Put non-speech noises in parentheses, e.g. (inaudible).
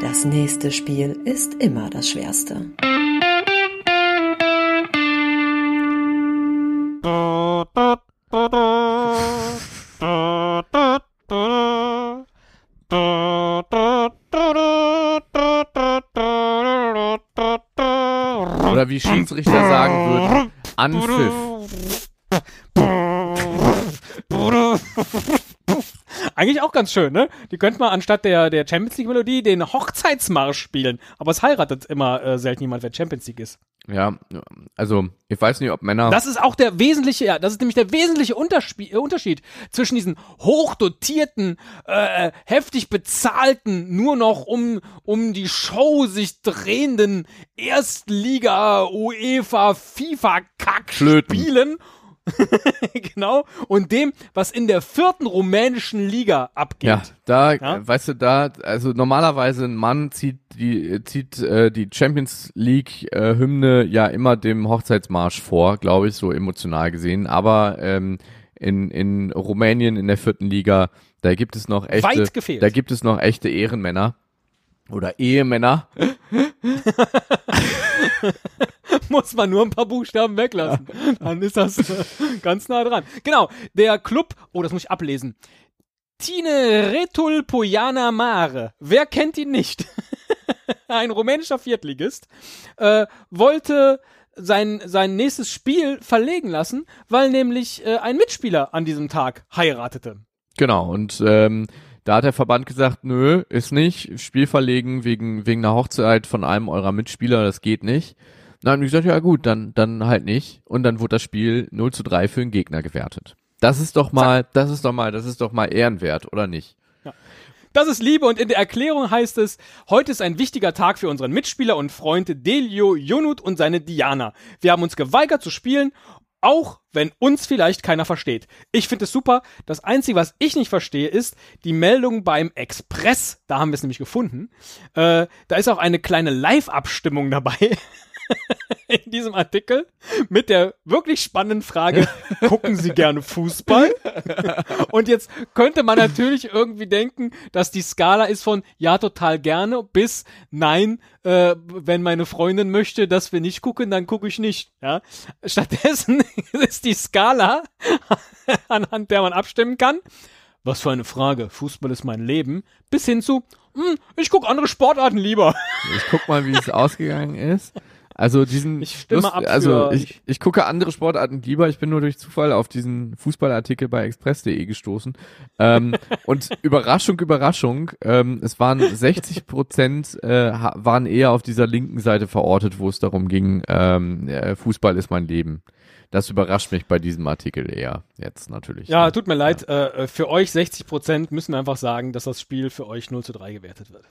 Das nächste Spiel ist immer das schwerste. Oder wie Schiedsrichter sagen würden, Anpfiff. (laughs) Eigentlich auch ganz schön, ne? Die könnte man anstatt der, der Champions League Melodie den Hochzeitsmarsch spielen. Aber es heiratet immer äh, selten jemand, wer Champions League ist. Ja, also ich weiß nicht, ob Männer. Das ist auch der wesentliche, ja, das ist nämlich der wesentliche Unterspie äh, Unterschied zwischen diesen hochdotierten, äh, heftig bezahlten, nur noch um, um die Show sich drehenden Erstliga, UEFA, FIFA-Kack-Spielen. (laughs) genau. Und dem, was in der vierten rumänischen Liga abgeht. Ja, da, Ja? weißt du, da, also normalerweise ein Mann zieht die, zieht äh, die Champions League äh, Hymne ja immer dem Hochzeitsmarsch vor, glaube ich, so emotional gesehen. Aber ähm, in, in Rumänien in der vierten Liga, da gibt es noch echte, da gibt es noch echte Ehrenmänner oder Ehemänner. (laughs) muss man nur ein paar Buchstaben weglassen. Dann ist das äh, ganz nah dran. Genau, der Club, oh, das muss ich ablesen. Tine Retul Pojana Mare. Wer kennt ihn nicht? (laughs) Ein rumänischer Viertligist äh, wollte sein, sein nächstes Spiel verlegen lassen, weil nämlich äh, ein Mitspieler an diesem Tag heiratete. Genau, und ähm, da hat der Verband gesagt, nö, ist nicht, Spiel verlegen wegen, wegen einer Hochzeit von einem eurer Mitspieler, das geht nicht. Dann haben die gesagt, ja gut, dann, dann halt nicht. Und dann wurde das Spiel 0 zu 3 für den Gegner gewertet. Das ist doch mal, das ist doch mal, das ist doch mal ehrenwert, oder nicht? Das ist Liebe und in der Erklärung heißt es, heute ist ein wichtiger Tag für unseren Mitspieler und Freund Delio Junut und seine Diana. Wir haben uns geweigert zu spielen, auch wenn uns vielleicht keiner versteht. Ich finde es super. Das Einzige, was ich nicht verstehe, ist die Meldung beim Express. Da haben wir es nämlich gefunden. Äh, da ist auch eine kleine Live-Abstimmung dabei. (laughs) diesem Artikel mit der wirklich spannenden Frage, (laughs) gucken Sie gerne Fußball? (laughs) Und jetzt könnte man natürlich irgendwie denken, dass die Skala ist von ja, total gerne bis nein, äh, wenn meine Freundin möchte, dass wir nicht gucken, dann gucke ich nicht. Ja? Stattdessen (laughs) ist die Skala, anhand der man abstimmen kann, was für eine Frage, Fußball ist mein Leben, bis hin zu, hm, ich gucke andere Sportarten lieber. Ich guck mal, wie es ausgegangen ist. Also diesen Ich stimme ab also ich, ich gucke andere Sportarten lieber. Ich bin nur durch Zufall auf diesen Fußballartikel bei express.de gestoßen. Ähm, (laughs) und Überraschung, Überraschung, ähm, es waren 60 Prozent äh, waren eher auf dieser linken Seite verortet, wo es darum ging, ähm, äh, Fußball ist mein Leben. Das überrascht mich bei diesem Artikel eher jetzt natürlich. Ja, tut mir leid, äh, für euch 60 Prozent müssen wir einfach sagen, dass das Spiel für euch 0 zu 3 gewertet wird.